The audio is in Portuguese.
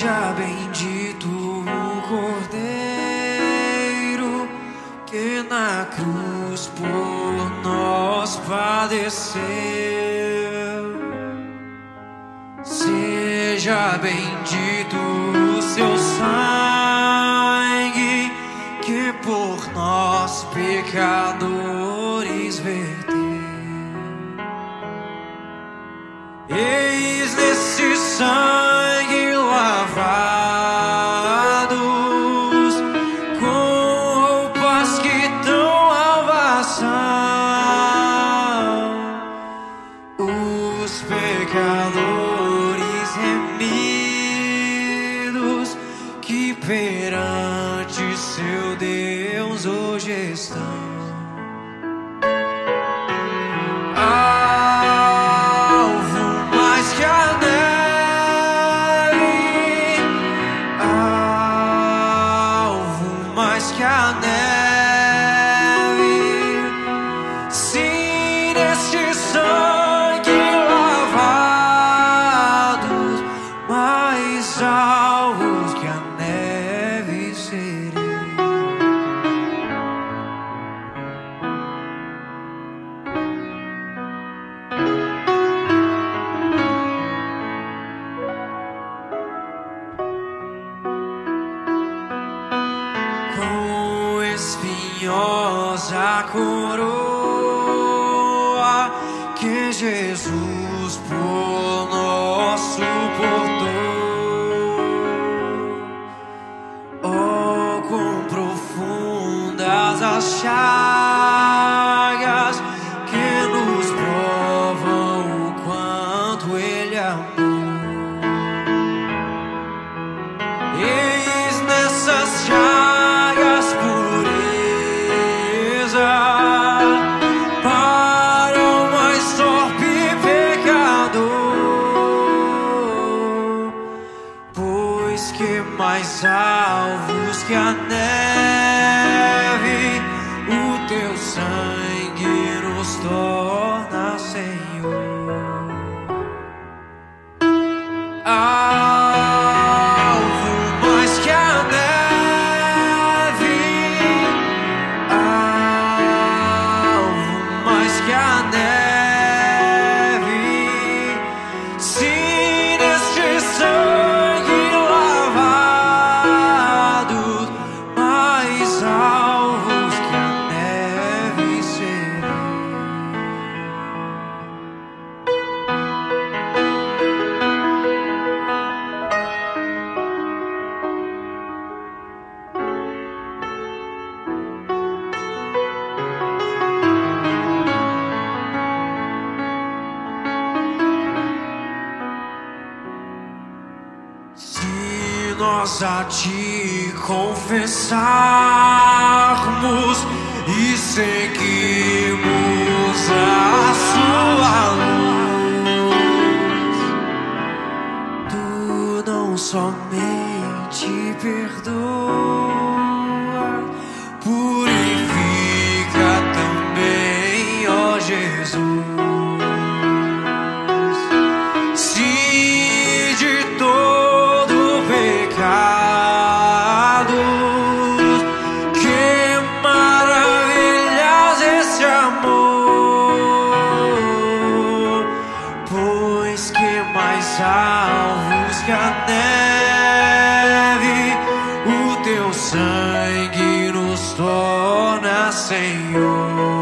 Seja bendito o Cordeiro que na cruz por nós padeceu. Seja bendito o seu sangue que por nós pecadores verteu. Eis nesse sangue mais que com espinhosa coroa que Jesus por nós suportou. Oh, quão profundas as que mais alvos que a neve, o teu sangue nos torna Senhor. Se nós a ti confessarmos e seguirmos a sua luz, tu não somente perdoa, mais alvos que a neve, o teu sangue nos torna Senhor.